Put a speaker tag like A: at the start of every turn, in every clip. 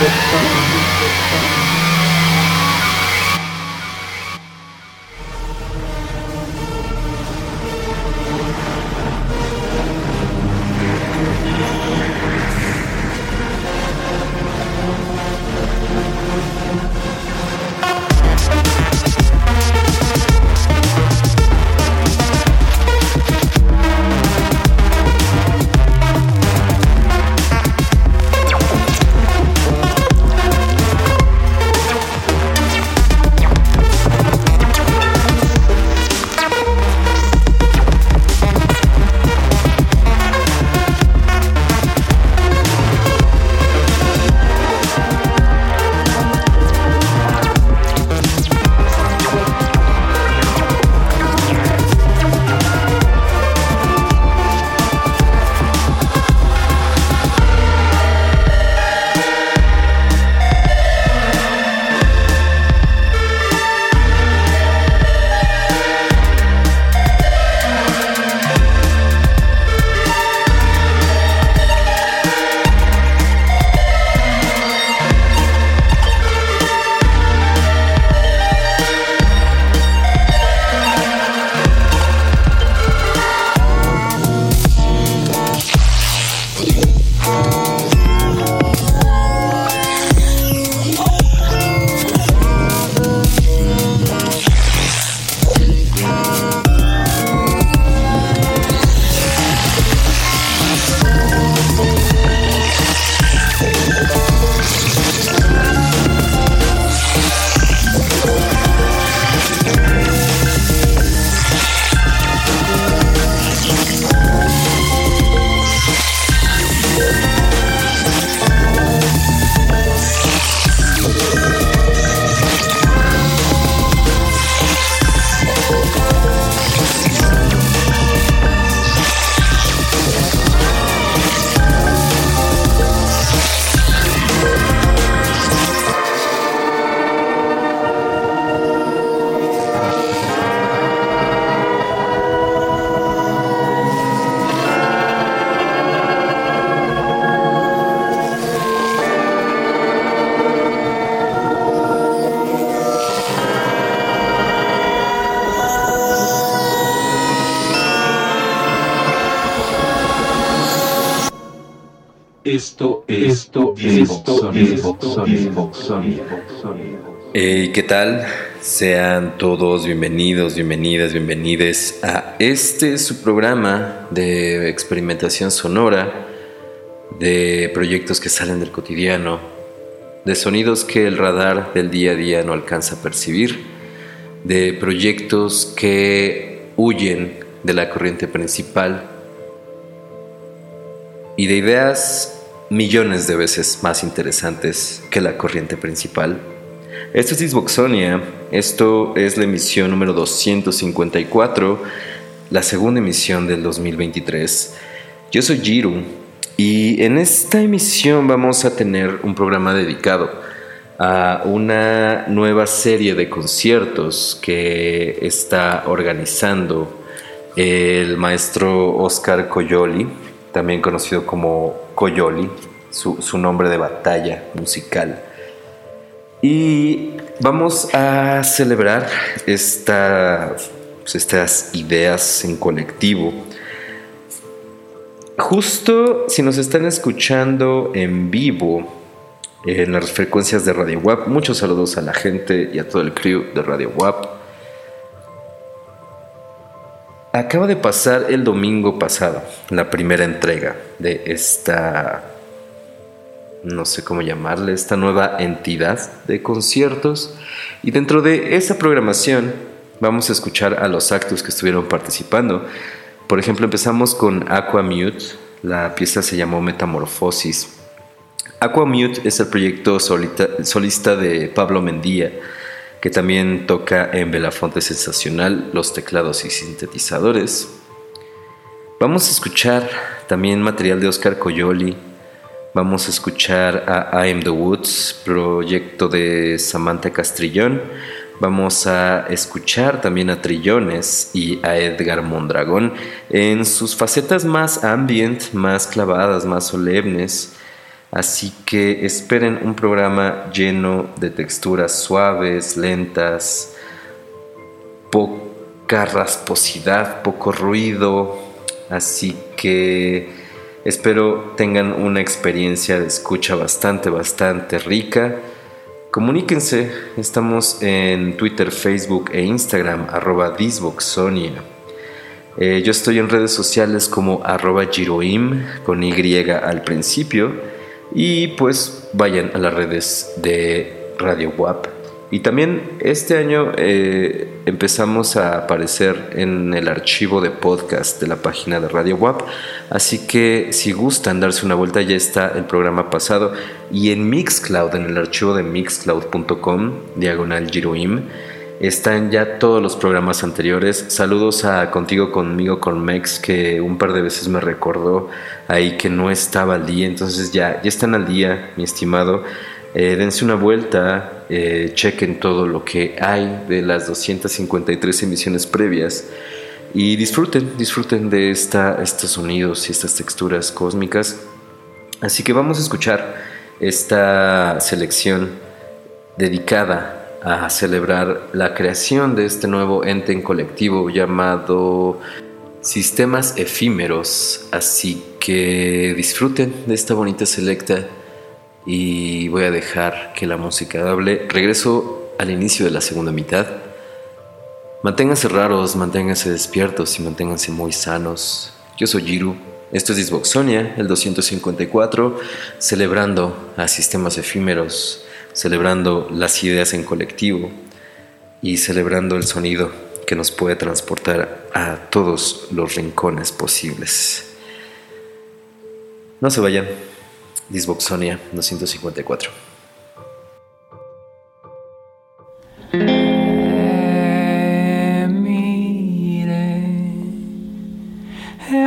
A: Esto, esto, esto es
B: Hey, ¿qué tal? Sean todos bienvenidos, bienvenidas, bienvenides a este su programa de experimentación sonora, de proyectos que salen del cotidiano, de sonidos que el radar del día a día no alcanza a percibir, de proyectos que huyen de la corriente principal y de ideas millones de veces más interesantes que la corriente principal. Esto es Disboxonia, esto es la emisión número 254, la segunda emisión del 2023. Yo soy Jiru y en esta emisión vamos a tener un programa dedicado a una nueva serie de conciertos que está organizando el maestro Oscar Coyoli, también conocido como Coyoli, su, nombre de batalla musical. Y vamos a celebrar pues, estas ideas en colectivo. Justo si nos están escuchando en vivo en las frecuencias de Radio WAP, muchos saludos a la gente y a todo el crew de Radio WAP. Acaba de pasar el domingo pasado la primera entrega de esta, no sé cómo llamarle, esta nueva entidad de conciertos. Y dentro de esa programación vamos a escuchar a los actos que estuvieron participando. Por ejemplo, empezamos con Aqua Mute, la pieza se llamó Metamorfosis. Aqua Mute es el proyecto solista de Pablo Mendía que también toca en Belafonte Sensacional los teclados y sintetizadores. Vamos a escuchar también material de Oscar Coyoli, Vamos a escuchar a I Am the Woods, proyecto de Samantha Castrillón. Vamos a escuchar también a Trillones y a Edgar Mondragón en sus facetas más ambient, más clavadas, más solemnes. Así que esperen un programa lleno de texturas suaves, lentas, poca rasposidad, poco ruido. Así que Espero tengan una experiencia de escucha bastante, bastante rica. Comuníquense, estamos en Twitter, Facebook e Instagram, arroba Disboxonia. Eh, yo estoy en redes sociales como arroba Giroim con Y al principio. Y pues vayan a las redes de Radio WAP y también este año eh, empezamos a aparecer en el archivo de podcast de la página de Radio WAP, así que si gustan darse una vuelta ya está el programa pasado. Y en Mixcloud, en el archivo de mixcloud.com, diagonal Giroim, están ya todos los programas anteriores. Saludos a Contigo, Conmigo, con Mex, que un par de veces me recordó ahí que no estaba al día, entonces ya, ya están al día, mi estimado. Eh, dense una vuelta, eh, chequen todo lo que hay de las 253 emisiones previas y disfruten, disfruten de esta, estos sonidos y estas texturas cósmicas. Así que vamos a escuchar esta selección dedicada a celebrar la creación de este nuevo ente en colectivo llamado Sistemas Efímeros. Así que disfruten de esta bonita selecta y voy a dejar que la música hable. Regreso al inicio de la segunda mitad. Manténganse raros, manténganse despiertos y manténganse muy sanos. Yo soy Jiru. Esto es Disboxonia, el 254, celebrando a sistemas efímeros, celebrando las ideas en colectivo y celebrando el sonido que nos puede transportar a todos los rincones posibles. No se vayan. Disboxonia 254.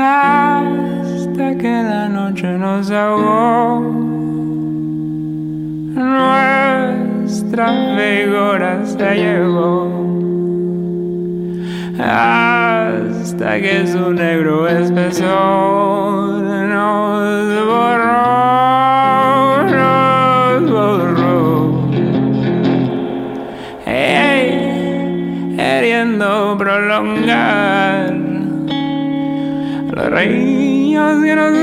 C: hasta que la noche nos ahogó. Nuestra figura se llevó hasta que su negro espesor nos borró. prolongar los reinos que nos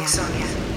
D: Esto,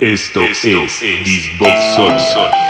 A: Esto, es Disboxonia.
C: Puño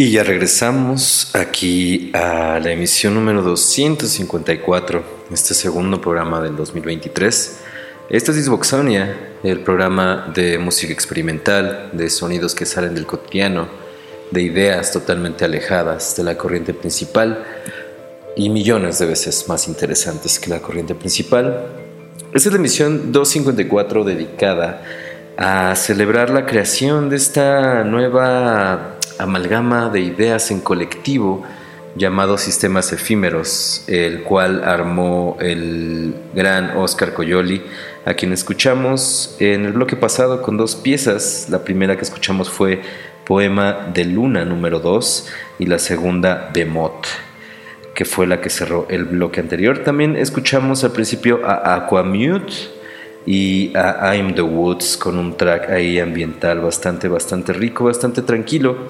C: Y
B: ya regresamos aquí a la emisión número 254, este segundo programa del 2023. Esto es Disboxonia, el programa de música experimental, de sonidos que salen del cotidiano, de ideas totalmente alejadas de la corriente principal y millones de veces más interesantes que la corriente principal. Esta es la emisión 254 dedicada a celebrar la creación de esta nueva amalgama de ideas en colectivo llamado Sistemas Efímeros, el cual armó el gran Oscar Coyoli, a quien escuchamos en el bloque pasado con dos piezas. La primera que escuchamos fue Poema de Luna número 2 y la segunda Bemot, que fue la que cerró el bloque anterior. También escuchamos al principio a Aquamute y a I'm the Woods con un track ahí ambiental bastante, bastante rico, bastante tranquilo.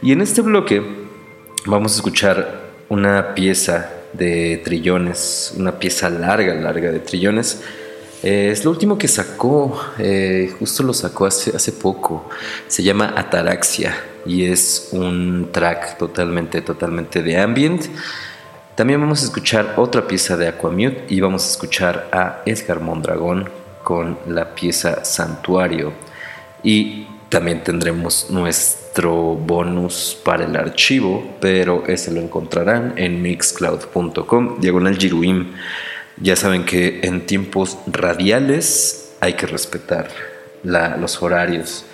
B: Y en este bloque vamos a escuchar una pieza de trillones, una pieza larga, larga de trillones. Eh, es lo último que sacó, eh, justo lo sacó hace, hace poco. Se llama Ataraxia y es un track totalmente, totalmente de ambient. También vamos a escuchar otra pieza de Aquamute y vamos a escuchar a Edgar Mondragón con la pieza Santuario. Y también tendremos nuestro bonus para el archivo, pero ese lo encontrarán en mixcloud.com, diagonal Giruim. Ya saben que en tiempos radiales hay que respetar los horarios.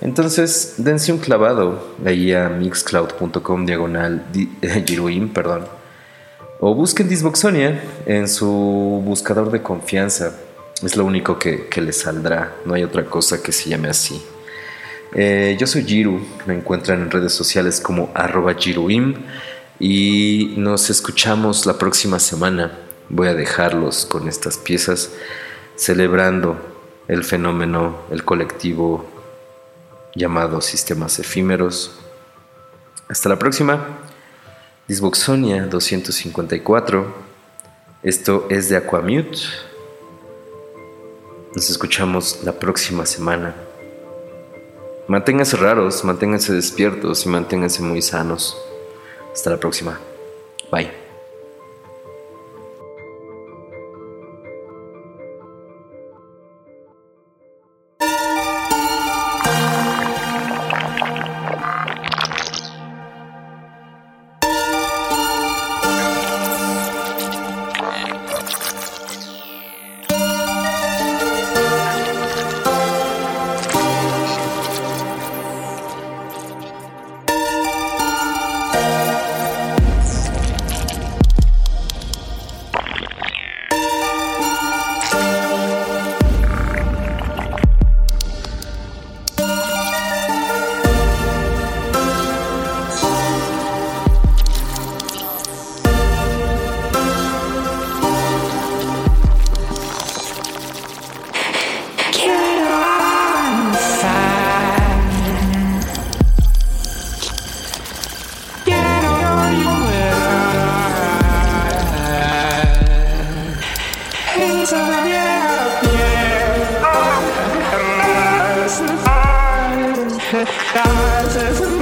B: Entonces, dense un clavado ahí a mixcloud.com diagonal Giruim, perdón. O busquen Disboxonia en su buscador de confianza es lo único que, que les saldrá, no hay otra cosa que se llame así. Eh, yo soy Jiru, me encuentran en redes sociales como arroba y nos escuchamos la próxima semana. Voy a dejarlos con estas piezas celebrando el fenómeno, el colectivo llamado sistemas efímeros. Hasta la próxima. Disboxonia 254. Esto es de Aquamute. Nos escuchamos la próxima semana. Manténganse raros, manténganse despiertos y manténganse muy sanos. Hasta la próxima. Bye.
D: disguises